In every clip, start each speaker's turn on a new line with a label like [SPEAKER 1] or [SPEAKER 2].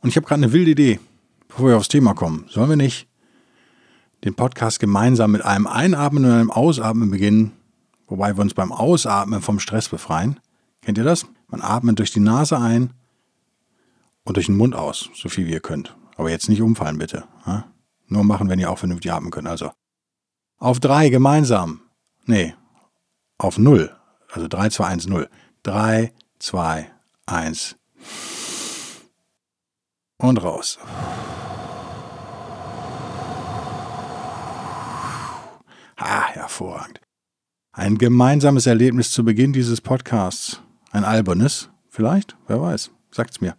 [SPEAKER 1] und ich habe gerade eine wilde Idee, bevor wir aufs Thema kommen. Sollen wir nicht den Podcast gemeinsam mit einem Einatmen und einem Ausatmen beginnen, wobei wir uns beim Ausatmen vom Stress befreien? Kennt ihr das? Man atmet durch die Nase ein und durch den Mund aus, so viel wie ihr könnt. Aber jetzt nicht umfallen, bitte. Nur machen, wenn ihr auch vernünftig atmen könnt. Also auf drei gemeinsam. Nee, auf null. Also 3, 2, 1, 0. 3, 2, 1. Und raus. Ah, hervorragend. Ein gemeinsames Erlebnis zu Beginn dieses Podcasts. Ein albernes, vielleicht? Wer weiß. Sagt's mir.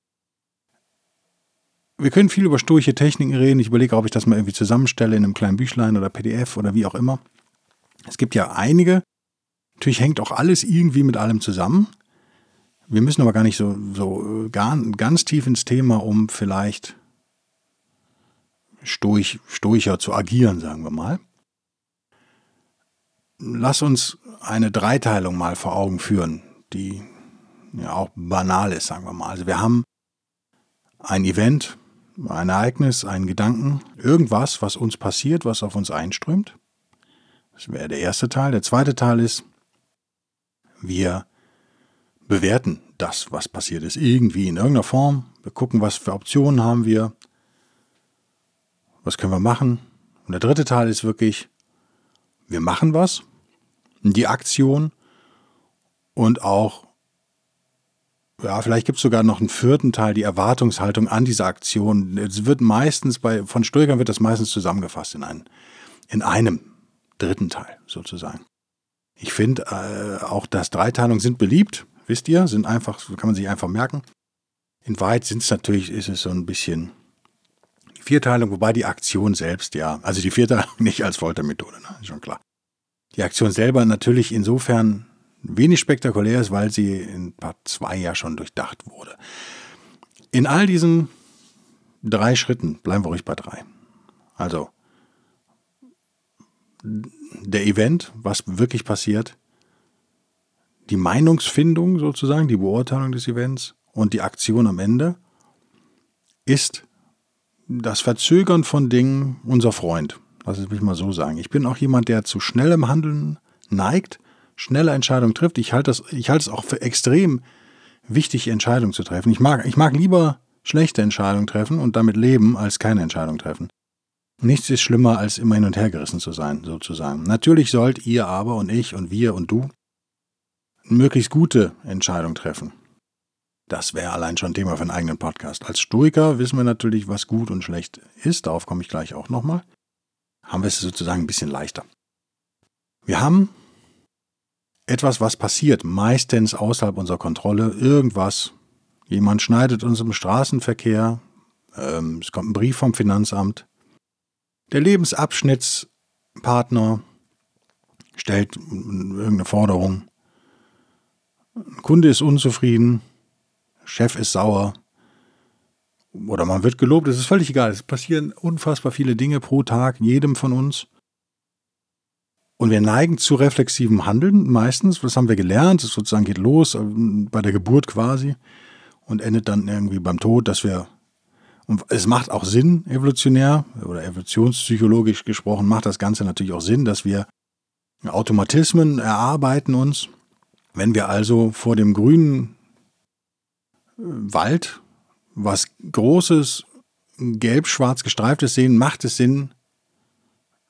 [SPEAKER 1] Wir können viel über stoische Techniken reden. Ich überlege, ob ich das mal irgendwie zusammenstelle in einem kleinen Büchlein oder PDF oder wie auch immer. Es gibt ja einige, Natürlich hängt auch alles irgendwie mit allem zusammen. Wir müssen aber gar nicht so, so äh, gar, ganz tief ins Thema, um vielleicht stoich, stoicher zu agieren, sagen wir mal. Lass uns eine Dreiteilung mal vor Augen führen, die ja auch banal ist, sagen wir mal. Also wir haben ein Event, ein Ereignis, einen Gedanken, irgendwas, was uns passiert, was auf uns einströmt. Das wäre der erste Teil. Der zweite Teil ist, wir bewerten das, was passiert ist, irgendwie in irgendeiner Form. Wir gucken, was für Optionen haben wir, was können wir machen. Und der dritte Teil ist wirklich, wir machen was, die Aktion und auch, ja, vielleicht gibt es sogar noch einen vierten Teil, die Erwartungshaltung an diese Aktion. Es wird meistens bei, von Stoikern wird das meistens zusammengefasst in, einen, in einem dritten Teil sozusagen. Ich finde, äh, auch das Dreiteilung sind beliebt, wisst ihr, sind einfach, kann man sich einfach merken. In Wahrheit sind es natürlich, ist es so ein bisschen die Vierteilung, wobei die Aktion selbst, ja, also die Vierteilung nicht als Foltermethode, ne, schon klar. Die Aktion selber natürlich insofern wenig spektakulär ist, weil sie in Part 2 ja schon durchdacht wurde. In all diesen drei Schritten bleiben wir ruhig bei drei. Also, der Event, was wirklich passiert, die Meinungsfindung sozusagen, die Beurteilung des Events und die Aktion am Ende ist das Verzögern von Dingen unser Freund. Lass es mich mal so sagen. Ich bin auch jemand, der zu schnellem Handeln neigt, schnelle Entscheidungen trifft. Ich halte, das, ich es auch für extrem wichtig, Entscheidungen zu treffen. Ich mag, ich mag lieber schlechte Entscheidungen treffen und damit leben, als keine Entscheidung treffen. Nichts ist schlimmer, als immer hin und her gerissen zu sein, sozusagen. Natürlich sollt ihr aber und ich und wir und du möglichst gute Entscheidungen treffen. Das wäre allein schon Thema für einen eigenen Podcast. Als Stoiker wissen wir natürlich, was gut und schlecht ist. Darauf komme ich gleich auch nochmal. Haben wir es sozusagen ein bisschen leichter. Wir haben etwas, was passiert, meistens außerhalb unserer Kontrolle. Irgendwas. Jemand schneidet uns im Straßenverkehr. Ähm, es kommt ein Brief vom Finanzamt. Der Lebensabschnittspartner stellt irgendeine Forderung. Kunde ist unzufrieden, Chef ist sauer oder man wird gelobt, es ist völlig egal. Es passieren unfassbar viele Dinge pro Tag, jedem von uns. Und wir neigen zu reflexivem Handeln meistens. Das haben wir gelernt. Es sozusagen geht los äh, bei der Geburt quasi und endet dann irgendwie beim Tod, dass wir und es macht auch Sinn, evolutionär oder evolutionspsychologisch gesprochen, macht das Ganze natürlich auch Sinn, dass wir Automatismen erarbeiten uns. Wenn wir also vor dem grünen äh, Wald was Großes, gelb-schwarz gestreiftes sehen, macht es Sinn,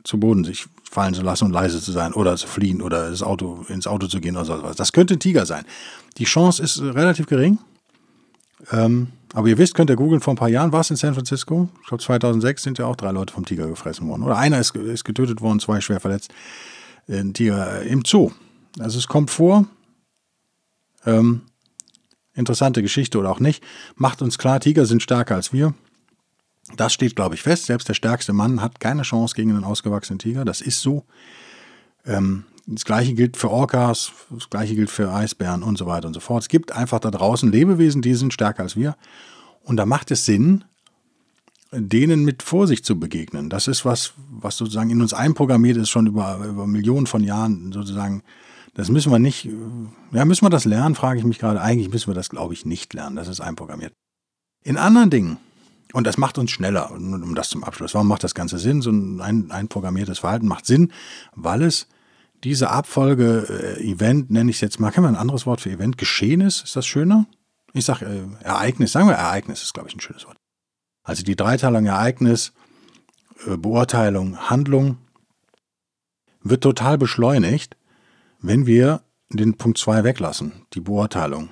[SPEAKER 1] zu Boden sich fallen zu lassen und leise zu sein oder zu fliehen oder das Auto, ins Auto zu gehen oder so was. Das könnte ein Tiger sein. Die Chance ist relativ gering. Ähm, aber ihr wisst, könnt ihr googeln, vor ein paar Jahren war es in San Francisco. Ich glaube 2006 sind ja auch drei Leute vom Tiger gefressen worden. Oder einer ist, ist getötet worden, zwei schwer verletzt. Ein Tiger im Zoo. Also es kommt vor. Ähm, Interessante Geschichte oder auch nicht. Macht uns klar, Tiger sind stärker als wir. Das steht, glaube ich, fest. Selbst der stärkste Mann hat keine Chance gegen einen ausgewachsenen Tiger. Das ist so. Ähm, das gleiche gilt für Orcas, das gleiche gilt für Eisbären und so weiter und so fort. Es gibt einfach da draußen Lebewesen, die sind stärker als wir. Und da macht es Sinn, denen mit Vorsicht zu begegnen. Das ist was, was sozusagen in uns einprogrammiert ist, schon über, über Millionen von Jahren sozusagen. Das müssen wir nicht, ja, müssen wir das lernen, frage ich mich gerade. Eigentlich müssen wir das, glaube ich, nicht lernen. Das ist einprogrammiert. In anderen Dingen, und das macht uns schneller, um das zum Abschluss. Warum macht das Ganze Sinn? So ein einprogrammiertes Verhalten macht Sinn, weil es diese Abfolge, äh, Event, nenne ich es jetzt mal, kann man ein anderes Wort für Event? Geschehen ist, ist das schöner? Ich sage äh, Ereignis, sagen wir Ereignis ist, glaube ich, ein schönes Wort. Also die Dreiteilung Ereignis, äh, Beurteilung, Handlung wird total beschleunigt, wenn wir den Punkt 2 weglassen, die Beurteilung,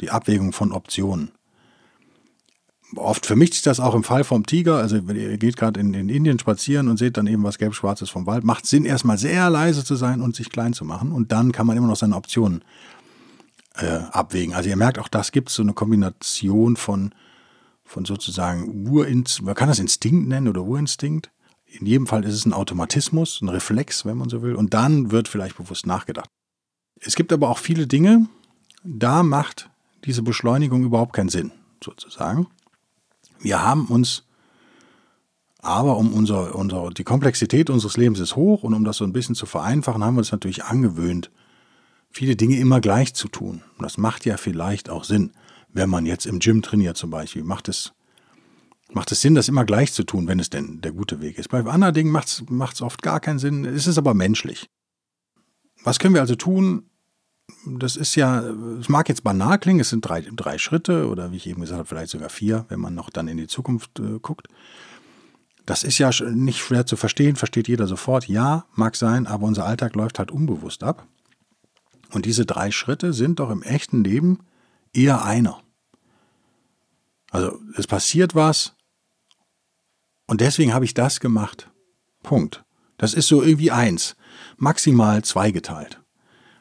[SPEAKER 1] die Abwägung von Optionen oft vermischt sich das auch im Fall vom Tiger. Also ihr geht gerade in, in Indien spazieren und seht dann eben was Gelb-Schwarzes vom Wald. Macht Sinn, erstmal sehr leise zu sein und sich klein zu machen. Und dann kann man immer noch seine Optionen äh, abwägen. Also ihr merkt, auch das gibt so eine Kombination von, von sozusagen Urinstinkt, man kann das Instinkt nennen oder Urinstinkt. In jedem Fall ist es ein Automatismus, ein Reflex, wenn man so will. Und dann wird vielleicht bewusst nachgedacht. Es gibt aber auch viele Dinge, da macht diese Beschleunigung überhaupt keinen Sinn, sozusagen. Wir haben uns aber um unser, unser, die Komplexität unseres Lebens ist hoch und um das so ein bisschen zu vereinfachen, haben wir uns natürlich angewöhnt, viele Dinge immer gleich zu tun. Und das macht ja vielleicht auch Sinn, wenn man jetzt im Gym trainiert zum Beispiel. Macht es, macht es Sinn, das immer gleich zu tun, wenn es denn der gute Weg ist. Bei anderen Dingen macht es oft gar keinen Sinn. Es ist aber menschlich. Was können wir also tun, das ist ja, es mag jetzt banal klingen, es sind drei, drei Schritte oder wie ich eben gesagt habe, vielleicht sogar vier, wenn man noch dann in die Zukunft äh, guckt. Das ist ja nicht schwer zu verstehen, versteht jeder sofort. Ja, mag sein, aber unser Alltag läuft halt unbewusst ab. Und diese drei Schritte sind doch im echten Leben eher einer. Also es passiert was und deswegen habe ich das gemacht. Punkt. Das ist so irgendwie eins, maximal zweigeteilt.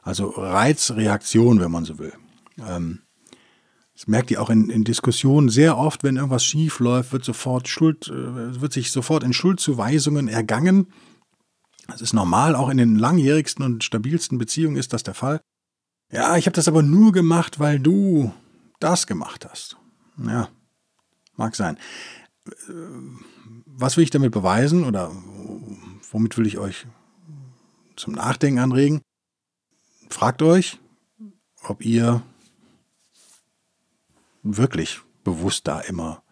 [SPEAKER 1] Also Reizreaktion, wenn man so will. Ähm, das merkt ihr auch in, in, Diskussionen sehr oft, wenn irgendwas schief läuft, wird sofort Schuld, äh, wird sich sofort in Schuldzuweisungen ergangen. Das ist normal, auch in den langjährigsten und stabilsten Beziehungen ist das der Fall. Ja, ich habe das aber nur gemacht, weil du das gemacht hast. Ja, mag sein. Äh, was will ich damit beweisen oder womit will ich euch zum Nachdenken anregen? fragt euch, ob ihr wirklich bewusst da immer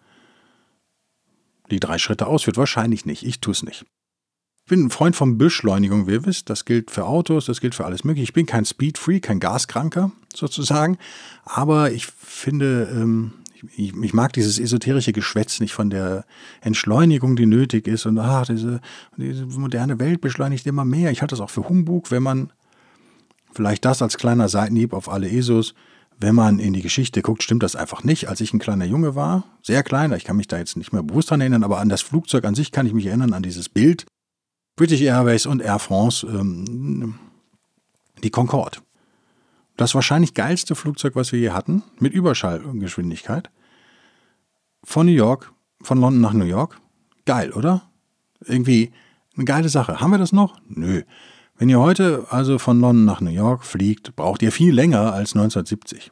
[SPEAKER 1] die drei Schritte ausführt. Wahrscheinlich nicht. Ich tue es nicht. Ich bin ein Freund von Beschleunigung, wie ihr wisst. Das gilt für Autos, das gilt für alles Mögliche. Ich bin kein Speedfree, kein Gaskranker sozusagen. Aber ich finde, ähm, ich, ich, mag dieses esoterische Geschwätz nicht von der Entschleunigung, die nötig ist. Und ach, diese, diese moderne Welt beschleunigt immer mehr. Ich halte das auch für Humbug, wenn man Vielleicht das als kleiner Seitenhieb auf alle ESOs. Wenn man in die Geschichte guckt, stimmt das einfach nicht. Als ich ein kleiner Junge war, sehr kleiner, ich kann mich da jetzt nicht mehr bewusst dran erinnern, aber an das Flugzeug an sich kann ich mich erinnern, an dieses Bild. British Airways und Air France, ähm, die Concorde. Das wahrscheinlich geilste Flugzeug, was wir je hatten, mit Überschallgeschwindigkeit. Von New York, von London nach New York. Geil, oder? Irgendwie eine geile Sache. Haben wir das noch? Nö. Wenn ihr heute also von London nach New York fliegt, braucht ihr viel länger als 1970.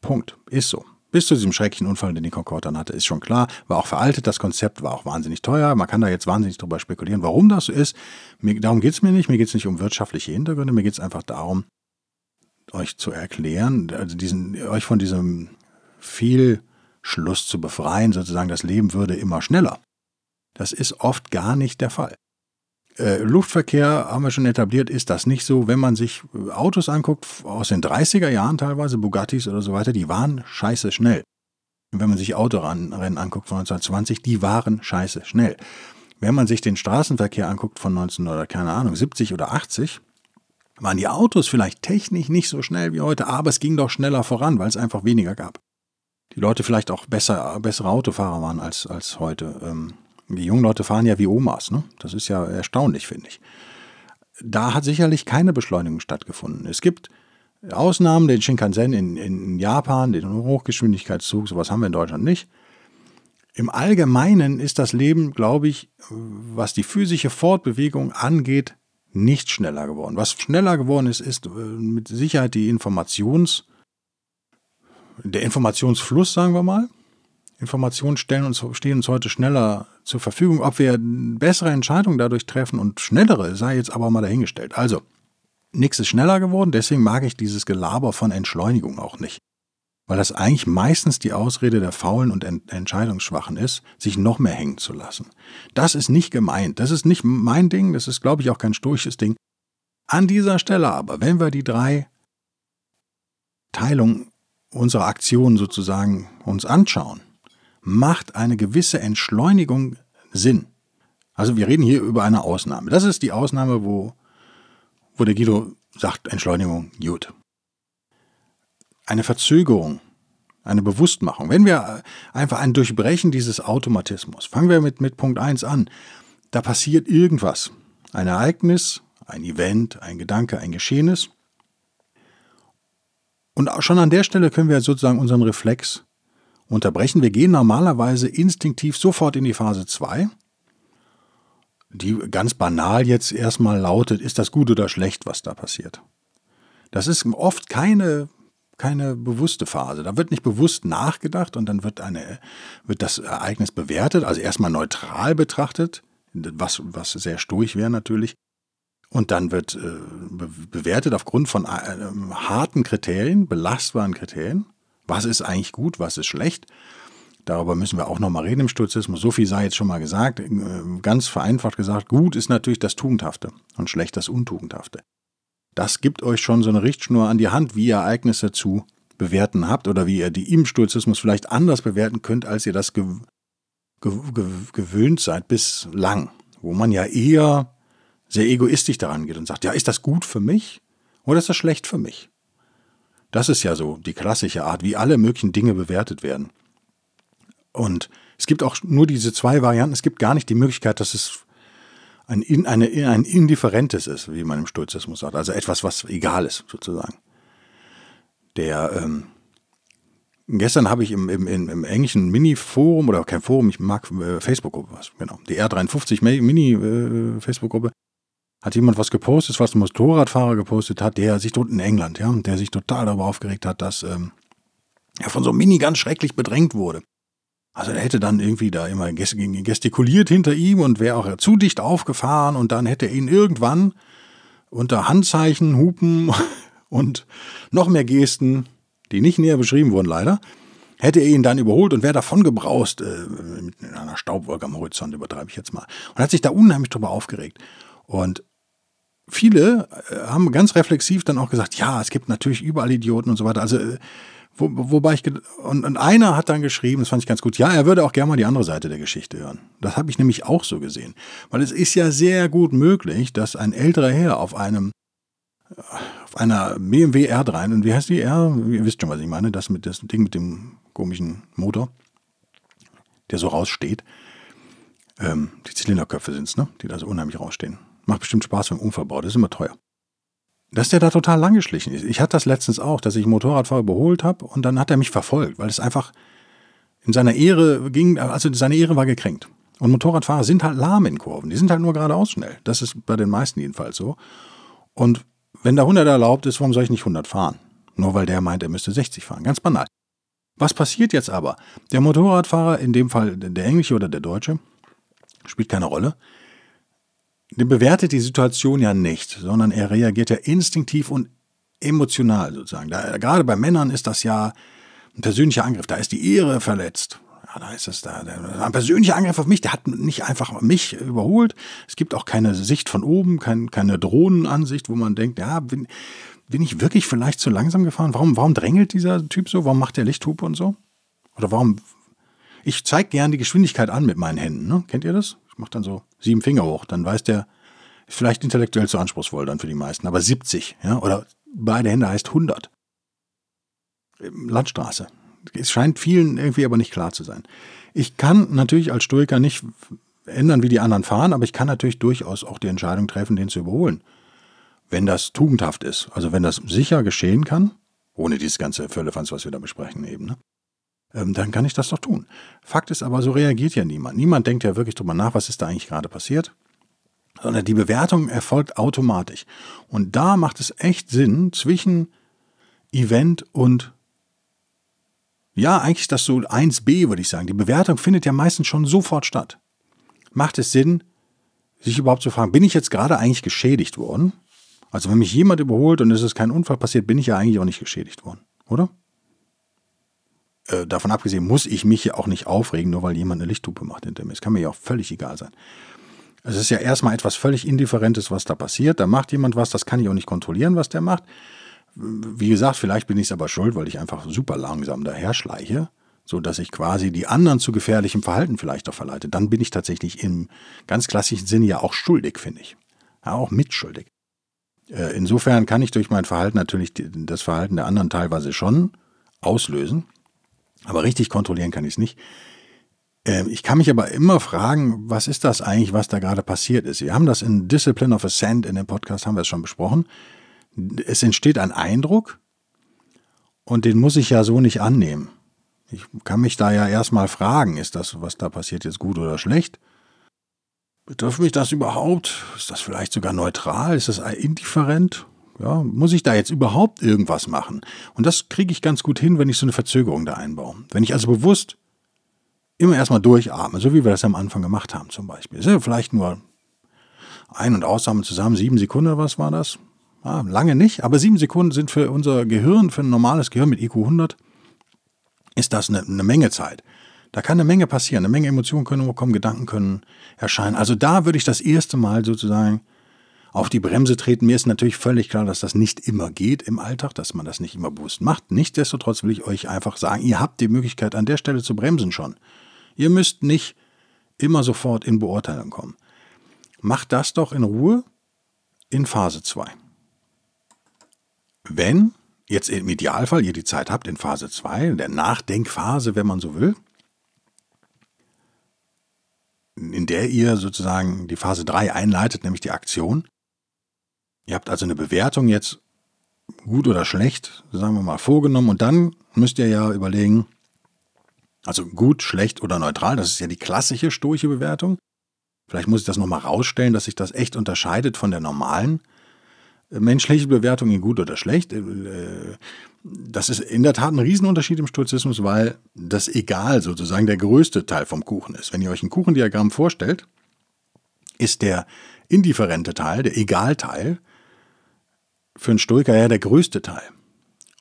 [SPEAKER 1] Punkt. Ist so. Bis zu diesem schrecklichen Unfall, den die Concorde dann hatte, ist schon klar. War auch veraltet, das Konzept war auch wahnsinnig teuer. Man kann da jetzt wahnsinnig drüber spekulieren, warum das so ist. Mir, darum geht es mir nicht. Mir geht es nicht um wirtschaftliche Hintergründe. Mir geht es einfach darum, euch zu erklären, also diesen, euch von diesem Fehlschluss zu befreien, sozusagen, das Leben würde immer schneller. Das ist oft gar nicht der Fall. Äh, Luftverkehr, haben wir schon etabliert, ist das nicht so. Wenn man sich äh, Autos anguckt, aus den 30er Jahren teilweise, Bugattis oder so weiter, die waren scheiße schnell. Und wenn man sich Autorennen anguckt von 1920, die waren scheiße schnell. Wenn man sich den Straßenverkehr anguckt von 19 oder keine Ahnung, 70 oder 80, waren die Autos vielleicht technisch nicht so schnell wie heute, aber es ging doch schneller voran, weil es einfach weniger gab. Die Leute vielleicht auch besser, bessere Autofahrer waren als, als heute. Ähm, die jungen Leute fahren ja wie Omas, ne? Das ist ja erstaunlich, finde ich. Da hat sicherlich keine Beschleunigung stattgefunden. Es gibt Ausnahmen, den Shinkansen in, in Japan, den Hochgeschwindigkeitszug, sowas haben wir in Deutschland nicht. Im Allgemeinen ist das Leben, glaube ich, was die physische Fortbewegung angeht, nicht schneller geworden. Was schneller geworden ist, ist äh, mit Sicherheit die Informations, der Informationsfluss, sagen wir mal. Informationen stellen uns, stehen uns heute schneller zur Verfügung. Ob wir bessere Entscheidungen dadurch treffen und schnellere, sei jetzt aber mal dahingestellt. Also, nichts ist schneller geworden, deswegen mag ich dieses Gelaber von Entschleunigung auch nicht. Weil das eigentlich meistens die Ausrede der Faulen und Ent Entscheidungsschwachen ist, sich noch mehr hängen zu lassen. Das ist nicht gemeint. Das ist nicht mein Ding. Das ist, glaube ich, auch kein stoisches Ding. An dieser Stelle aber, wenn wir die drei Teilungen unserer Aktionen sozusagen uns anschauen, macht eine gewisse Entschleunigung Sinn. Also wir reden hier über eine Ausnahme. Das ist die Ausnahme, wo, wo der Guido sagt, Entschleunigung, gut. Eine Verzögerung, eine Bewusstmachung. Wenn wir einfach ein Durchbrechen dieses Automatismus, fangen wir mit, mit Punkt 1 an. Da passiert irgendwas. Ein Ereignis, ein Event, ein Gedanke, ein Geschehnis. Und schon an der Stelle können wir sozusagen unseren Reflex unterbrechen. Wir gehen normalerweise instinktiv sofort in die Phase 2, die ganz banal jetzt erstmal lautet, ist das gut oder schlecht, was da passiert. Das ist oft keine, keine bewusste Phase. Da wird nicht bewusst nachgedacht und dann wird, eine, wird das Ereignis bewertet, also erstmal neutral betrachtet, was, was sehr stoisch wäre natürlich. Und dann wird äh, bewertet aufgrund von äh, harten Kriterien, belastbaren Kriterien. Was ist eigentlich gut, was ist schlecht? Darüber müssen wir auch nochmal reden im Stoizismus. So viel sei jetzt schon mal gesagt. Äh, ganz vereinfacht gesagt, gut ist natürlich das Tugendhafte und schlecht das Untugendhafte. Das gibt euch schon so eine Richtschnur an die Hand, wie ihr Ereignisse zu bewerten habt oder wie ihr die im Stoizismus vielleicht anders bewerten könnt, als ihr das gew gew gewöhnt seid bislang. Wo man ja eher sehr egoistisch daran geht und sagt, ja, ist das gut für mich oder ist das schlecht für mich? Das ist ja so die klassische Art, wie alle möglichen Dinge bewertet werden. Und es gibt auch nur diese zwei Varianten. Es gibt gar nicht die Möglichkeit, dass es ein, eine, ein Indifferentes ist, wie man im Stoizismus sagt. Also etwas, was egal ist, sozusagen. Der, ähm, gestern habe ich im, im, im englischen Mini-Forum, oder kein Forum, ich mag äh, Facebook-Gruppe, genau, die R53 Mini-Facebook-Gruppe, äh, hat jemand was gepostet, was ein Motorradfahrer gepostet hat, der sich dort in England, ja, der sich total darüber aufgeregt hat, dass ähm, er von so einem Mini ganz schrecklich bedrängt wurde. Also er hätte dann irgendwie da immer gestikuliert hinter ihm und wäre auch zu dicht aufgefahren und dann hätte er ihn irgendwann unter Handzeichen, Hupen und noch mehr Gesten, die nicht näher beschrieben wurden leider, hätte er ihn dann überholt und wäre davon gebraust, äh, mit einer Staubwolke am Horizont, übertreibe ich jetzt mal. Und hat sich da unheimlich drüber aufgeregt. Und viele äh, haben ganz reflexiv dann auch gesagt, ja, es gibt natürlich überall Idioten und so weiter. Also, äh, wo, wobei ich, und, und einer hat dann geschrieben, das fand ich ganz gut, ja, er würde auch gerne mal die andere Seite der Geschichte hören. Das habe ich nämlich auch so gesehen. Weil es ist ja sehr gut möglich, dass ein älterer Herr auf einem, auf einer BMW R3, und wie heißt die R? Ihr wisst schon, was ich meine, das mit das Ding mit dem komischen Motor, der so raussteht. Ähm, die Zylinderköpfe sind es, ne? Die da so unheimlich rausstehen. Macht bestimmt Spaß beim Unfallbau, das ist immer teuer. Dass der da total lang geschlichen ist. Ich hatte das letztens auch, dass ich einen Motorradfahrer überholt habe und dann hat er mich verfolgt, weil es einfach in seiner Ehre ging, also seine Ehre war gekränkt. Und Motorradfahrer sind halt lahm in Kurven, die sind halt nur geradeaus schnell. Das ist bei den meisten jedenfalls so. Und wenn da 100 erlaubt ist, warum soll ich nicht 100 fahren? Nur weil der meint, er müsste 60 fahren. Ganz banal. Was passiert jetzt aber? Der Motorradfahrer, in dem Fall der englische oder der deutsche, spielt keine Rolle, bewertet die Situation ja nicht, sondern er reagiert ja instinktiv und emotional sozusagen. Da, gerade bei Männern ist das ja ein persönlicher Angriff, da ist die Ehre verletzt. Ja, da ist es da. Ein persönlicher Angriff auf mich, der hat nicht einfach mich überholt. Es gibt auch keine Sicht von oben, kein, keine Drohnenansicht, wo man denkt, ja, bin, bin ich wirklich vielleicht zu langsam gefahren? Warum, warum drängelt dieser Typ so? Warum macht der Lichthupe und so? Oder warum? Ich zeige gern die Geschwindigkeit an mit meinen Händen. Ne? Kennt ihr das? Ich mache dann so sieben Finger hoch. Dann weiß der, ist vielleicht intellektuell zu anspruchsvoll dann für die meisten, aber 70, ja, oder beide Hände heißt 100. Landstraße. Es scheint vielen irgendwie aber nicht klar zu sein. Ich kann natürlich als Stoiker nicht ändern, wie die anderen fahren, aber ich kann natürlich durchaus auch die Entscheidung treffen, den zu überholen. wenn das tugendhaft ist, also wenn das sicher geschehen kann, ohne dieses ganze Völlefanz, was wir da besprechen eben, ne? Ähm, dann kann ich das doch tun. Fakt ist aber, so reagiert ja niemand. Niemand denkt ja wirklich drüber nach, was ist da eigentlich gerade passiert, sondern die Bewertung erfolgt automatisch. Und da macht es echt Sinn, zwischen Event und ja, eigentlich das so 1b, würde ich sagen. Die Bewertung findet ja meistens schon sofort statt. Macht es Sinn, sich überhaupt zu fragen, bin ich jetzt gerade eigentlich geschädigt worden? Also wenn mich jemand überholt und es ist kein Unfall passiert, bin ich ja eigentlich auch nicht geschädigt worden, oder? Äh, davon abgesehen muss ich mich ja auch nicht aufregen, nur weil jemand eine Lichthupe macht hinter mir. Es kann mir ja auch völlig egal sein. Es ist ja erstmal etwas völlig Indifferentes, was da passiert. Da macht jemand was, das kann ich auch nicht kontrollieren, was der macht. Wie gesagt, vielleicht bin ich es aber schuld, weil ich einfach super langsam daher schleiche, so dass ich quasi die anderen zu gefährlichem Verhalten vielleicht auch verleite. Dann bin ich tatsächlich im ganz klassischen Sinne ja auch schuldig, finde ich. Ja, auch mitschuldig. Äh, insofern kann ich durch mein Verhalten natürlich das Verhalten der anderen teilweise schon auslösen, aber richtig kontrollieren kann ich es nicht. Ähm, ich kann mich aber immer fragen, was ist das eigentlich, was da gerade passiert ist? Wir haben das in Discipline of Ascent in dem Podcast, haben wir es schon besprochen es entsteht ein Eindruck und den muss ich ja so nicht annehmen. Ich kann mich da ja erstmal fragen, ist das, was da passiert, jetzt gut oder schlecht? Betrifft mich das überhaupt? Ist das vielleicht sogar neutral? Ist das indifferent? Ja, muss ich da jetzt überhaupt irgendwas machen? Und das kriege ich ganz gut hin, wenn ich so eine Verzögerung da einbaue. Wenn ich also bewusst immer erstmal durchatme, so wie wir das am Anfang gemacht haben zum Beispiel. Ist ja vielleicht nur Ein- und Ausatmen zusammen, sieben Sekunden, was war das? Ja, lange nicht, aber sieben Sekunden sind für unser Gehirn, für ein normales Gehirn mit IQ 100, ist das eine, eine Menge Zeit. Da kann eine Menge passieren, eine Menge Emotionen können hochkommen, Gedanken können erscheinen. Also da würde ich das erste Mal sozusagen auf die Bremse treten. Mir ist natürlich völlig klar, dass das nicht immer geht im Alltag, dass man das nicht immer bewusst macht. Nichtsdestotrotz will ich euch einfach sagen, ihr habt die Möglichkeit an der Stelle zu bremsen schon. Ihr müsst nicht immer sofort in Beurteilung kommen. Macht das doch in Ruhe in Phase 2. Wenn jetzt im Idealfall ihr die Zeit habt in Phase 2, der Nachdenkphase, wenn man so will, in der ihr sozusagen die Phase 3 einleitet, nämlich die Aktion. Ihr habt also eine Bewertung jetzt gut oder schlecht, sagen wir mal, vorgenommen und dann müsst ihr ja überlegen, also gut, schlecht oder neutral, das ist ja die klassische stoische Bewertung. Vielleicht muss ich das nochmal rausstellen, dass sich das echt unterscheidet von der normalen menschliche Bewertung in gut oder schlecht. Äh, das ist in der Tat ein Riesenunterschied im Stoizismus, weil das Egal sozusagen der größte Teil vom Kuchen ist. Wenn ihr euch ein Kuchendiagramm vorstellt, ist der indifferente Teil, der Egalteil, für einen Stoiker ja der größte Teil.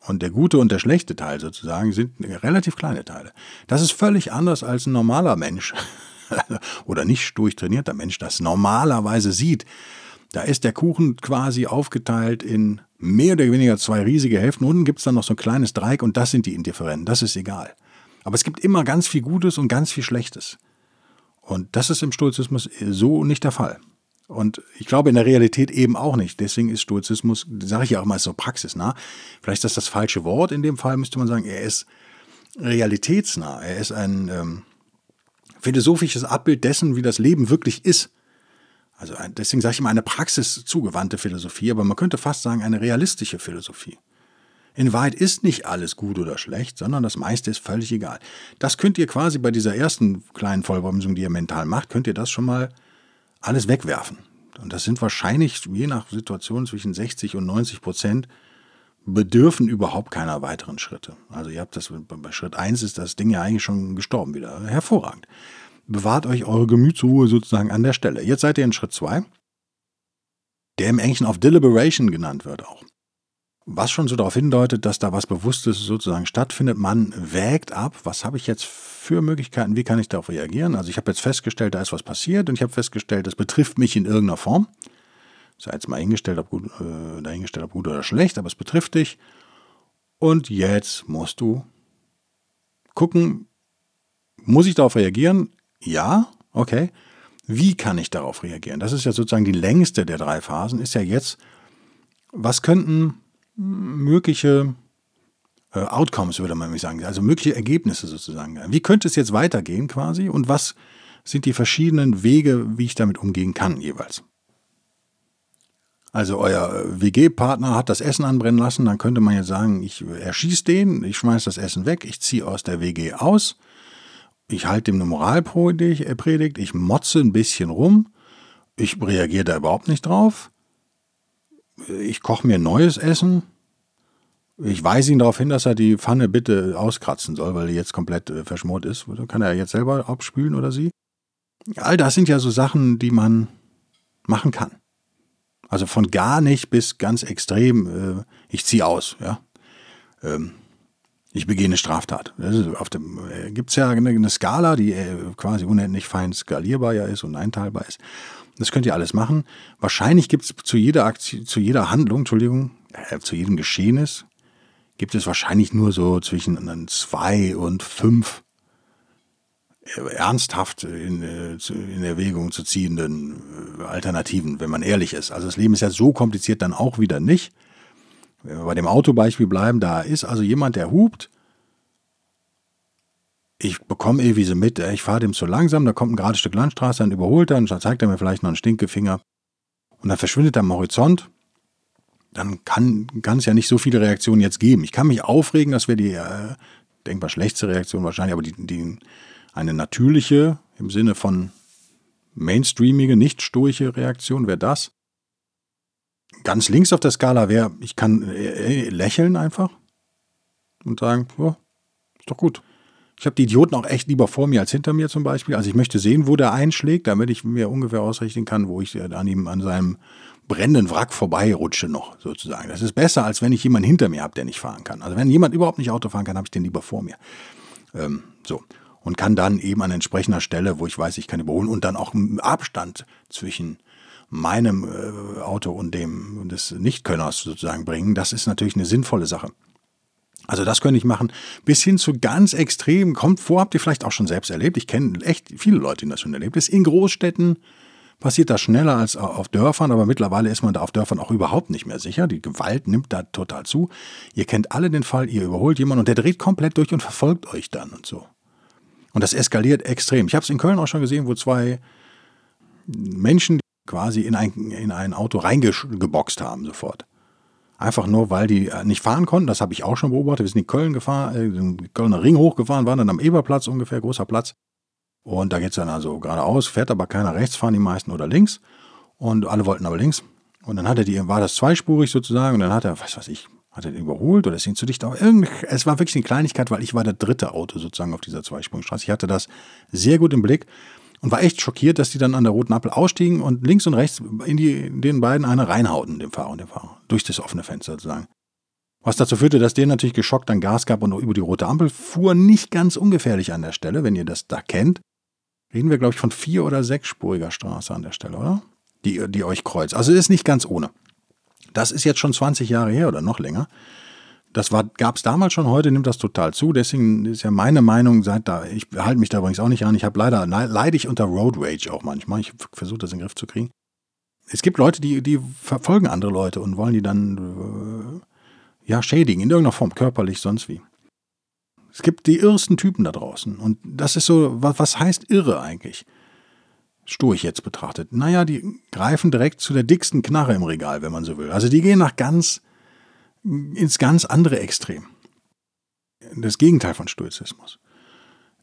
[SPEAKER 1] Und der gute und der schlechte Teil sozusagen sind relativ kleine Teile. Das ist völlig anders als ein normaler Mensch oder nicht durchtrainierter Mensch das normalerweise sieht. Da ist der Kuchen quasi aufgeteilt in mehr oder weniger zwei riesige Hälften. Unten gibt es dann noch so ein kleines Dreieck und das sind die Indifferenten. Das ist egal. Aber es gibt immer ganz viel Gutes und ganz viel Schlechtes. Und das ist im Stoizismus so nicht der Fall. Und ich glaube in der Realität eben auch nicht. Deswegen ist Stoizismus, sage ich ja auch mal, so praxisnah. Vielleicht ist das das falsche Wort. In dem Fall müsste man sagen, er ist realitätsnah. Er ist ein ähm, philosophisches Abbild dessen, wie das Leben wirklich ist. Also deswegen sage ich immer eine praxiszugewandte Philosophie, aber man könnte fast sagen eine realistische Philosophie. In Wahrheit ist nicht alles gut oder schlecht, sondern das meiste ist völlig egal. Das könnt ihr quasi bei dieser ersten kleinen Vollbremsung, die ihr mental macht, könnt ihr das schon mal alles wegwerfen. Und das sind wahrscheinlich je nach Situation zwischen 60 und 90 Prozent bedürfen überhaupt keiner weiteren Schritte. Also ihr habt das bei Schritt 1 ist das Ding ja eigentlich schon gestorben wieder. Hervorragend bewahrt euch eure Gemütsruhe sozusagen an der Stelle. Jetzt seid ihr in Schritt 2, der im Englischen auf Deliberation genannt wird auch. Was schon so darauf hindeutet, dass da was Bewusstes sozusagen stattfindet. Man wägt ab, was habe ich jetzt für Möglichkeiten, wie kann ich darauf reagieren. Also ich habe jetzt festgestellt, da ist was passiert und ich habe festgestellt, das betrifft mich in irgendeiner Form. Sei jetzt mal hingestellt, ob gut, äh, dahingestellt, ob gut oder schlecht, aber es betrifft dich. Und jetzt musst du gucken, muss ich darauf reagieren? Ja, okay. Wie kann ich darauf reagieren? Das ist ja sozusagen die längste der drei Phasen, ist ja jetzt, was könnten mögliche äh, Outcomes, würde man sagen, also mögliche Ergebnisse sozusagen. Wie könnte es jetzt weitergehen quasi und was sind die verschiedenen Wege, wie ich damit umgehen kann jeweils? Also euer WG-Partner hat das Essen anbrennen lassen, dann könnte man jetzt sagen, ich erschieße den, ich schmeiße das Essen weg, ich ziehe aus der WG aus, ich halte dem eine Moralpredigt, ich motze ein bisschen rum, ich reagiere da überhaupt nicht drauf, ich koche mir neues Essen, ich weise ihn darauf hin, dass er die Pfanne bitte auskratzen soll, weil die jetzt komplett äh, verschmort ist. Kann er jetzt selber abspülen oder sie? All das sind ja so Sachen, die man machen kann. Also von gar nicht bis ganz extrem, äh, ich ziehe aus, ja. Ähm, ich begehe eine Straftat. Auf dem äh, gibt es ja eine, eine, Skala, die äh, quasi unendlich fein skalierbar ja ist und einteilbar ist. Das könnt ihr alles machen. Wahrscheinlich gibt es zu jeder Aktion, zu jeder Handlung, Entschuldigung, äh, zu jedem Geschehnis, gibt es wahrscheinlich nur so zwischen zwei und fünf ernsthaft in, äh, in Erwägung zu ziehenden äh, Alternativen, wenn man ehrlich ist. Also das Leben ist ja so kompliziert dann auch wieder nicht. Wenn wir bei dem Autobeispiel bleiben, da ist also jemand, der hupt. Ich bekomme irgendwie so mit, ich fahre dem zu langsam, da kommt ein gerades Stück Landstraße, dann überholt er, dann zeigt er mir vielleicht noch einen Stinkefinger und dann verschwindet er am Horizont. Dann kann, es ja nicht so viele Reaktionen jetzt geben. Ich kann mich aufregen, das wäre die äh, denkbar schlechteste Reaktion wahrscheinlich, aber die, die eine natürliche, im Sinne von mainstreamige, nicht stoische Reaktion wäre das. Ganz links auf der Skala wäre, ich kann äh, lächeln einfach und sagen, ja, ist doch gut. Ich habe die Idioten auch echt lieber vor mir als hinter mir zum Beispiel. Also ich möchte sehen, wo der einschlägt, damit ich mir ungefähr ausrichten kann, wo ich an ihm, an seinem brennenden Wrack vorbeirutsche noch sozusagen. Das ist besser, als wenn ich jemanden hinter mir habe, der nicht fahren kann. Also wenn jemand überhaupt nicht Auto fahren kann, habe ich den lieber vor mir. Ähm, so und kann dann eben an entsprechender Stelle, wo ich weiß, ich kann überholen und dann auch Abstand zwischen meinem äh, Auto und dem des Nichtkönners sozusagen bringen. Das ist natürlich eine sinnvolle Sache. Also das könnte ich machen. Bis hin zu ganz extrem, kommt vor, habt ihr vielleicht auch schon selbst erlebt. Ich kenne echt viele Leute, die das schon erlebt. Ist in Großstädten passiert das schneller als auf Dörfern, aber mittlerweile ist man da auf Dörfern auch überhaupt nicht mehr sicher. Die Gewalt nimmt da total zu. Ihr kennt alle den Fall, ihr überholt jemanden und der dreht komplett durch und verfolgt euch dann und so. Und das eskaliert extrem. Ich habe es in Köln auch schon gesehen, wo zwei Menschen quasi in ein, in ein Auto reingeboxt haben sofort. Einfach nur, weil die nicht fahren konnten. Das habe ich auch schon beobachtet. Wir sind in Köln gefahren, äh, den Kölner Ring hochgefahren, waren dann am Eberplatz ungefähr, großer Platz. Und da geht es dann also geradeaus, fährt aber keiner rechts, fahren die meisten oder links. Und alle wollten aber links. Und dann hatte die, war das zweispurig sozusagen. Und dann hat er, was weiß ich, hat er überholt oder ist ihn zu dicht? Aber irgend, es war wirklich eine Kleinigkeit, weil ich war der dritte Auto sozusagen auf dieser Zweispurigstraße. Ich hatte das sehr gut im Blick und war echt schockiert, dass die dann an der roten Ampel ausstiegen und links und rechts in, die, den beiden eine reinhauten, dem Fahrer und dem Fahrer, durch das offene Fenster sozusagen. Was dazu führte, dass der natürlich geschockt dann Gas gab und über die rote Ampel fuhr. Nicht ganz ungefährlich an der Stelle, wenn ihr das da kennt. Reden wir, glaube ich, von vier- oder sechsspuriger Straße an der Stelle, oder? Die, die euch kreuzt. Also ist nicht ganz ohne. Das ist jetzt schon 20 Jahre her oder noch länger. Das gab es damals schon, heute nimmt das total zu. Deswegen ist ja meine Meinung, seit da, ich halte mich da übrigens auch nicht an. Ich habe leider, leide ich unter Road Rage auch manchmal. Ich versuche das in den Griff zu kriegen. Es gibt Leute, die, die verfolgen andere Leute und wollen die dann äh, ja schädigen, in irgendeiner Form, körperlich, sonst wie. Es gibt die irrsten Typen da draußen. Und das ist so, was, was heißt irre eigentlich? Sturch jetzt betrachtet. Naja, die greifen direkt zu der dicksten Knarre im Regal, wenn man so will. Also die gehen nach ganz, ins ganz andere Extrem. Das Gegenteil von Stoizismus.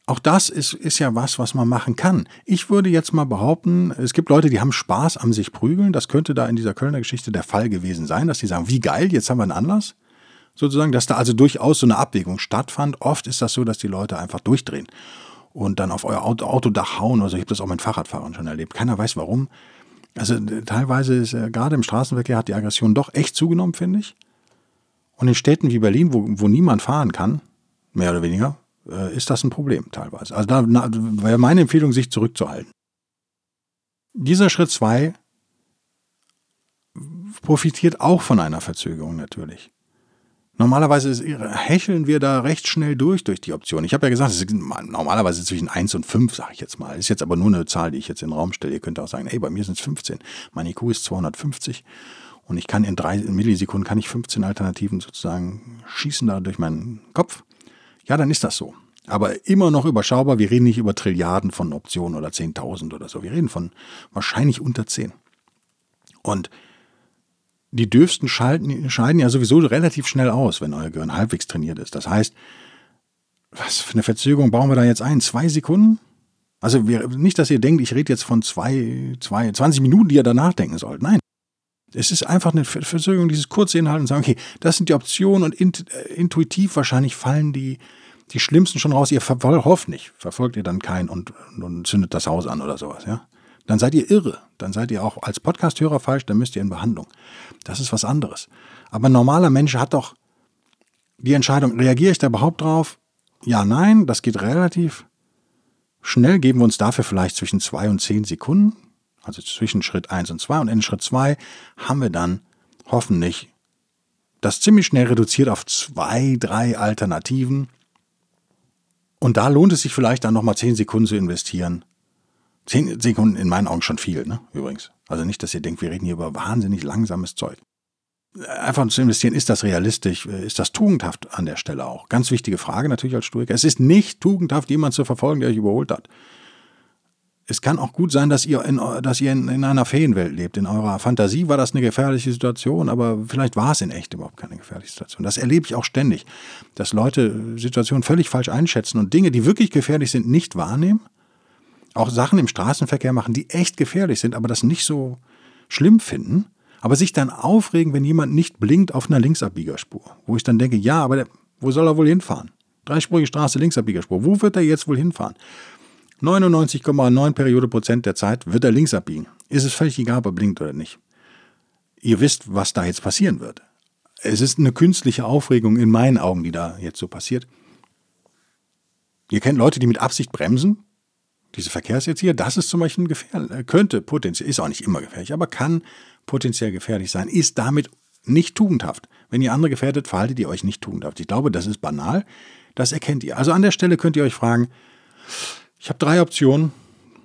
[SPEAKER 1] Auch das ist, ist ja was, was man machen kann. Ich würde jetzt mal behaupten, es gibt Leute, die haben Spaß am sich prügeln. Das könnte da in dieser Kölner Geschichte der Fall gewesen sein, dass die sagen, wie geil, jetzt haben wir einen Anlass. Sozusagen, dass da also durchaus so eine Abwägung stattfand. Oft ist das so, dass die Leute einfach durchdrehen und dann auf euer Auto, Autodach hauen. Also ich habe das auch mit Fahrradfahrern schon erlebt. Keiner weiß warum. Also teilweise ist äh, gerade im Straßenverkehr hat die Aggression doch echt zugenommen, finde ich. Und in Städten wie Berlin, wo, wo niemand fahren kann, mehr oder weniger, äh, ist das ein Problem teilweise. Also da wäre meine Empfehlung, sich zurückzuhalten. Dieser Schritt 2 profitiert auch von einer Verzögerung natürlich. Normalerweise hecheln wir da recht schnell durch durch die Option. Ich habe ja gesagt, es ist normalerweise zwischen 1 und 5, sage ich jetzt mal. Ist jetzt aber nur eine Zahl, die ich jetzt in den Raum stelle. Ihr könnt auch sagen, ey, bei mir sind es 15. Mein IQ ist 250 und ich kann in drei Millisekunden kann ich 15 Alternativen sozusagen schießen da durch meinen Kopf. Ja, dann ist das so. Aber immer noch überschaubar. Wir reden nicht über Trilliarden von Optionen oder 10.000 oder so. Wir reden von wahrscheinlich unter 10. Und die dürfsten schalten, scheiden ja sowieso relativ schnell aus, wenn euer Gehirn halbwegs trainiert ist. Das heißt, was für eine Verzögerung bauen wir da jetzt ein? Zwei Sekunden? Also wir, nicht, dass ihr denkt, ich rede jetzt von zwei, zwei, 20 Minuten, die ihr danach denken sollt. Nein. Es ist einfach eine Verzögerung, dieses kurze Inhalt und sagen, okay, das sind die Optionen und äh, intuitiv wahrscheinlich fallen die, die schlimmsten schon raus. Ihr hofft nicht, verfolgt ihr dann keinen und, und zündet das Haus an oder sowas, ja. Dann seid ihr irre. Dann seid ihr auch als Podcasthörer falsch, dann müsst ihr in Behandlung. Das ist was anderes. Aber ein normaler Mensch hat doch die Entscheidung, reagiere ich da überhaupt drauf? Ja, nein, das geht relativ schnell. Geben wir uns dafür vielleicht zwischen zwei und zehn Sekunden. Also zwischen Schritt eins und zwei und in Schritt zwei haben wir dann hoffentlich das ziemlich schnell reduziert auf zwei, drei Alternativen. Und da lohnt es sich vielleicht dann nochmal zehn Sekunden zu investieren. Zehn Sekunden in meinen Augen schon viel, ne? Übrigens. Also nicht, dass ihr denkt, wir reden hier über wahnsinnig langsames Zeug einfach zu investieren, ist das realistisch, ist das tugendhaft an der Stelle auch? Ganz wichtige Frage natürlich als Stoiker. Es ist nicht tugendhaft, jemanden zu verfolgen, der euch überholt hat. Es kann auch gut sein, dass ihr in, dass ihr in, in einer Feenwelt lebt. In eurer Fantasie war das eine gefährliche Situation, aber vielleicht war es in echt überhaupt keine gefährliche Situation. Das erlebe ich auch ständig, dass Leute Situationen völlig falsch einschätzen und Dinge, die wirklich gefährlich sind, nicht wahrnehmen. Auch Sachen im Straßenverkehr machen, die echt gefährlich sind, aber das nicht so schlimm finden aber sich dann aufregen, wenn jemand nicht blinkt auf einer Linksabbiegerspur. Wo ich dann denke, ja, aber der, wo soll er wohl hinfahren? Dreispurige Straße, Linksabbiegerspur. Wo wird er jetzt wohl hinfahren? 99,9 Periode Prozent der Zeit wird er links abbiegen. Ist es völlig egal, ob er blinkt oder nicht. Ihr wisst, was da jetzt passieren wird. Es ist eine künstliche Aufregung in meinen Augen, die da jetzt so passiert. Ihr kennt Leute, die mit Absicht bremsen. Diese Verkehrserzieher, das ist zum Beispiel gefährlich, könnte potenziell, ist auch nicht immer gefährlich, aber kann potenziell gefährlich sein, ist damit nicht tugendhaft. Wenn ihr andere gefährdet, verhaltet ihr euch nicht tugendhaft. Ich glaube, das ist banal. Das erkennt ihr. Also an der Stelle könnt ihr euch fragen, ich habe drei Optionen,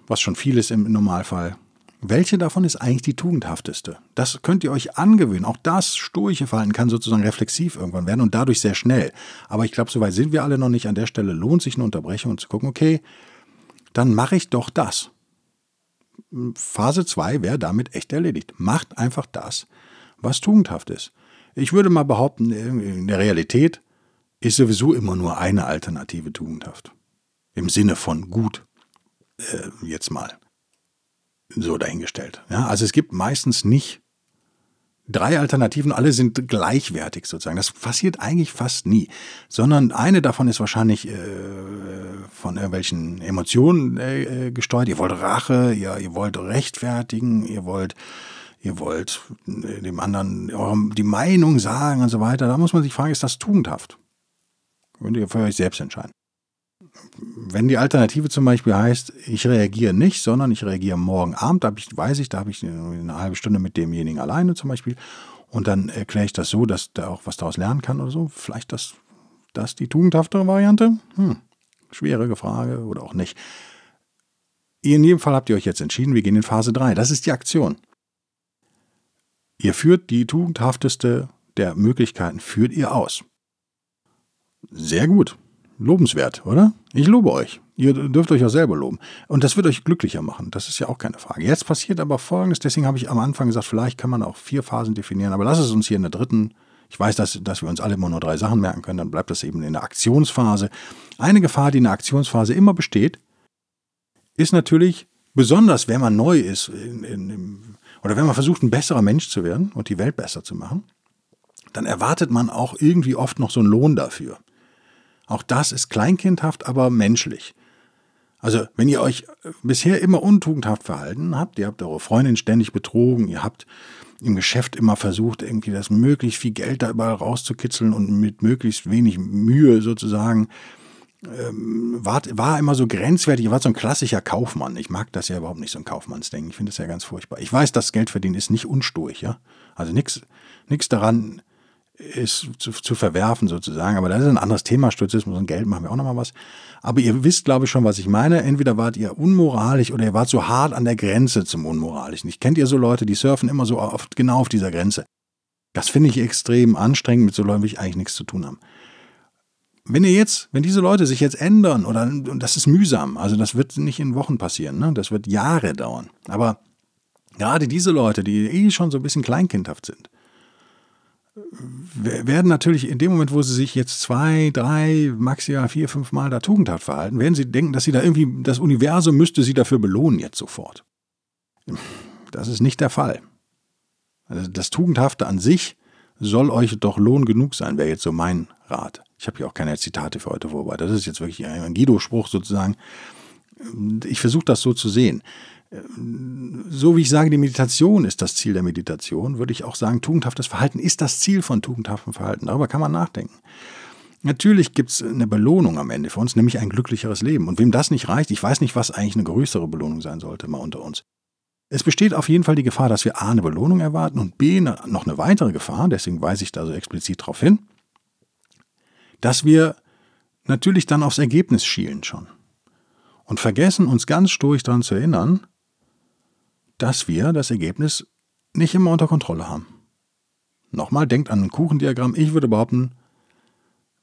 [SPEAKER 1] was schon viel ist im Normalfall. Welche davon ist eigentlich die tugendhafteste? Das könnt ihr euch angewöhnen. Auch das stoische Verhalten kann sozusagen reflexiv irgendwann werden und dadurch sehr schnell. Aber ich glaube, soweit sind wir alle noch nicht. An der Stelle lohnt sich eine Unterbrechung und zu gucken, okay, dann mache ich doch das. Phase 2 wäre damit echt erledigt. Macht einfach das, was tugendhaft ist. Ich würde mal behaupten, in der Realität ist sowieso immer nur eine Alternative tugendhaft. Im Sinne von gut. Äh, jetzt mal. So dahingestellt. Ja, also es gibt meistens nicht drei Alternativen, alle sind gleichwertig sozusagen. Das passiert eigentlich fast nie, sondern eine davon ist wahrscheinlich äh, von irgendwelchen Emotionen äh, gesteuert. Ihr wollt Rache, ihr, ihr wollt rechtfertigen, ihr wollt ihr wollt äh, dem anderen die Meinung sagen und so weiter. Da muss man sich fragen, ist das tugendhaft? Könnt ihr für euch selbst entscheiden. Wenn die Alternative zum Beispiel heißt, ich reagiere nicht, sondern ich reagiere morgen Abend, da ich, weiß ich, da habe ich eine halbe Stunde mit demjenigen alleine zum Beispiel und dann erkläre ich das so, dass der auch was daraus lernen kann oder so. Vielleicht das, das die tugendhaftere Variante? Hm, schwierige Frage oder auch nicht. In jedem Fall habt ihr euch jetzt entschieden, wir gehen in Phase 3. Das ist die Aktion. Ihr führt die tugendhafteste der Möglichkeiten, führt ihr aus. Sehr gut lobenswert, oder? Ich lobe euch. Ihr dürft euch auch selber loben. Und das wird euch glücklicher machen. Das ist ja auch keine Frage. Jetzt passiert aber Folgendes. Deswegen habe ich am Anfang gesagt, vielleicht kann man auch vier Phasen definieren. Aber lass es uns hier in der dritten. Ich weiß, dass, dass wir uns alle immer nur drei Sachen merken können. Dann bleibt das eben in der Aktionsphase. Eine Gefahr, die in der Aktionsphase immer besteht, ist natürlich, besonders wenn man neu ist in, in, oder wenn man versucht, ein besserer Mensch zu werden und die Welt besser zu machen, dann erwartet man auch irgendwie oft noch so einen Lohn dafür. Auch das ist kleinkindhaft, aber menschlich. Also, wenn ihr euch bisher immer untugendhaft verhalten habt, ihr habt eure Freundin ständig betrogen, ihr habt im Geschäft immer versucht, irgendwie das möglichst viel Geld da überall rauszukitzeln und mit möglichst wenig Mühe sozusagen, ähm, war, war immer so grenzwertig, ihr wart so ein klassischer Kaufmann. Ich mag das ja überhaupt nicht, so ein Kaufmannsdenken. Ich finde das ja ganz furchtbar. Ich weiß, dass Geld verdienen ist nicht unstoig, ja. Also nichts daran ist zu, zu verwerfen sozusagen. Aber das ist ein anderes Thema, Stoizismus und Geld machen wir auch nochmal was. Aber ihr wisst, glaube ich, schon, was ich meine. Entweder wart ihr unmoralisch oder ihr wart so hart an der Grenze zum Unmoralischen. Ich kennt ihr so Leute, die surfen immer so oft genau auf dieser Grenze. Das finde ich extrem anstrengend. Mit so Leuten will ich eigentlich nichts zu tun haben. Wenn ihr jetzt, wenn diese Leute sich jetzt ändern, oder und das ist mühsam, also das wird nicht in Wochen passieren, ne? das wird Jahre dauern. Aber gerade diese Leute, die eh schon so ein bisschen kleinkindhaft sind, werden natürlich in dem Moment, wo sie sich jetzt zwei, drei, maximal vier, fünf Mal da tugendhaft verhalten, werden sie denken, dass sie da irgendwie, das Universum müsste sie dafür belohnen jetzt sofort. Das ist nicht der Fall. Also das Tugendhafte an sich soll euch doch Lohn genug sein, wäre jetzt so mein Rat. Ich habe hier auch keine Zitate für heute vorbereitet. Das ist jetzt wirklich ein Guido-Spruch sozusagen. Ich versuche das so zu sehen so wie ich sage, die Meditation ist das Ziel der Meditation, würde ich auch sagen, tugendhaftes Verhalten ist das Ziel von tugendhaftem Verhalten. Darüber kann man nachdenken. Natürlich gibt es eine Belohnung am Ende für uns, nämlich ein glücklicheres Leben. Und wem das nicht reicht, ich weiß nicht, was eigentlich eine größere Belohnung sein sollte, mal unter uns. Es besteht auf jeden Fall die Gefahr, dass wir A, eine Belohnung erwarten und B, noch eine weitere Gefahr, deswegen weise ich da so explizit darauf hin, dass wir natürlich dann aufs Ergebnis schielen schon und vergessen uns ganz sturig daran zu erinnern, dass wir das Ergebnis nicht immer unter Kontrolle haben. Nochmal, denkt an ein Kuchendiagramm. Ich würde behaupten,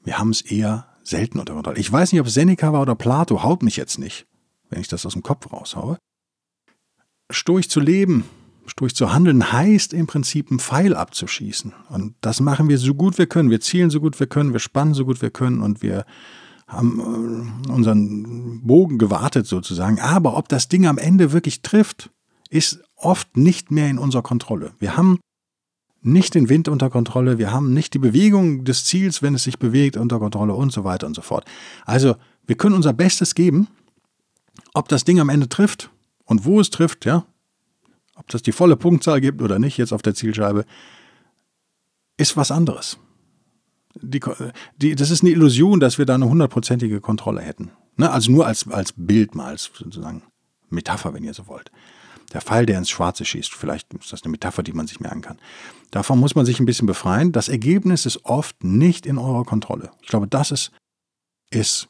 [SPEAKER 1] wir haben es eher selten unter Kontrolle. Ich weiß nicht, ob Seneca war oder Plato, haut mich jetzt nicht, wenn ich das aus dem Kopf raushaue. Stoisch zu leben, stoisch zu handeln, heißt im Prinzip einen Pfeil abzuschießen. Und das machen wir so gut wir können. Wir zielen so gut wir können, wir spannen so gut wir können und wir haben äh, unseren Bogen gewartet sozusagen. Aber ob das Ding am Ende wirklich trifft, ist oft nicht mehr in unserer Kontrolle. Wir haben nicht den Wind unter Kontrolle, wir haben nicht die Bewegung des Ziels, wenn es sich bewegt, unter Kontrolle und so weiter und so fort. Also wir können unser Bestes geben, ob das Ding am Ende trifft und wo es trifft, ja, ob das die volle Punktzahl gibt oder nicht jetzt auf der Zielscheibe, ist was anderes. Die, die, das ist eine Illusion, dass wir da eine hundertprozentige Kontrolle hätten. Ne? Also nur als, als Bild mal, als sozusagen Metapher, wenn ihr so wollt der Pfeil, der ins Schwarze schießt. Vielleicht ist das eine Metapher, die man sich merken kann. Davon muss man sich ein bisschen befreien. Das Ergebnis ist oft nicht in eurer Kontrolle. Ich glaube, das ist, ist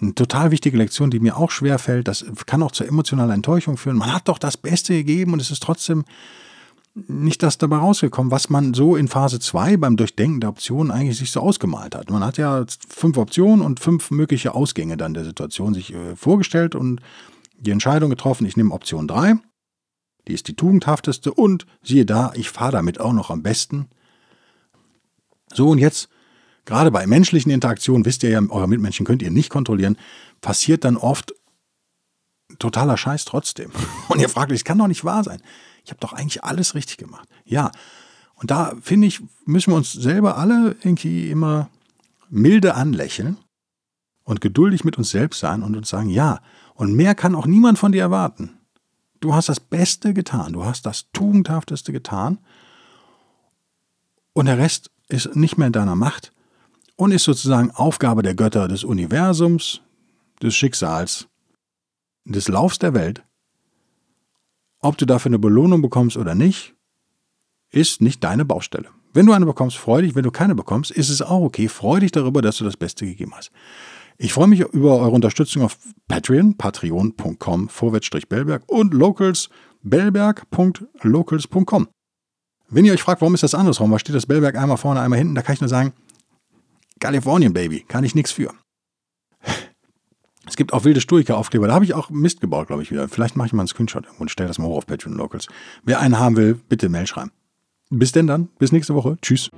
[SPEAKER 1] eine total wichtige Lektion, die mir auch schwer fällt. Das kann auch zur emotionalen Enttäuschung führen. Man hat doch das Beste gegeben und es ist trotzdem nicht das dabei rausgekommen, was man so in Phase 2 beim Durchdenken der Optionen eigentlich sich so ausgemalt hat. Man hat ja fünf Optionen und fünf mögliche Ausgänge dann der Situation sich äh, vorgestellt und die Entscheidung getroffen, ich nehme Option 3 die ist die tugendhafteste und siehe da, ich fahre damit auch noch am besten. So und jetzt, gerade bei menschlichen Interaktionen, wisst ihr ja, eure Mitmenschen könnt ihr nicht kontrollieren, passiert dann oft totaler Scheiß trotzdem. Und ihr fragt euch, es kann doch nicht wahr sein. Ich habe doch eigentlich alles richtig gemacht. Ja, und da finde ich, müssen wir uns selber alle irgendwie immer milde anlächeln und geduldig mit uns selbst sein und uns sagen, ja, und mehr kann auch niemand von dir erwarten. Du hast das Beste getan, du hast das Tugendhafteste getan und der Rest ist nicht mehr in deiner Macht und ist sozusagen Aufgabe der Götter des Universums, des Schicksals, des Laufs der Welt. Ob du dafür eine Belohnung bekommst oder nicht, ist nicht deine Baustelle. Wenn du eine bekommst, freu dich. Wenn du keine bekommst, ist es auch okay. Freu dich darüber, dass du das Beste gegeben hast. Ich freue mich über eure Unterstützung auf Patreon, patreon.com vorwärts-bellberg und locals, bellberg.locals.com. Wenn ihr euch fragt, warum ist das andersrum, was steht das Bellberg einmal vorne, einmal hinten, da kann ich nur sagen, Kalifornien, Baby, kann ich nichts für. Es gibt auch wilde Stoiker-Aufkleber, da habe ich auch Mist gebaut, glaube ich wieder. Vielleicht mache ich mal einen Screenshot und stelle das mal hoch auf Patreon Locals. Wer einen haben will, bitte Mail schreiben. Bis denn dann, bis nächste Woche. Tschüss.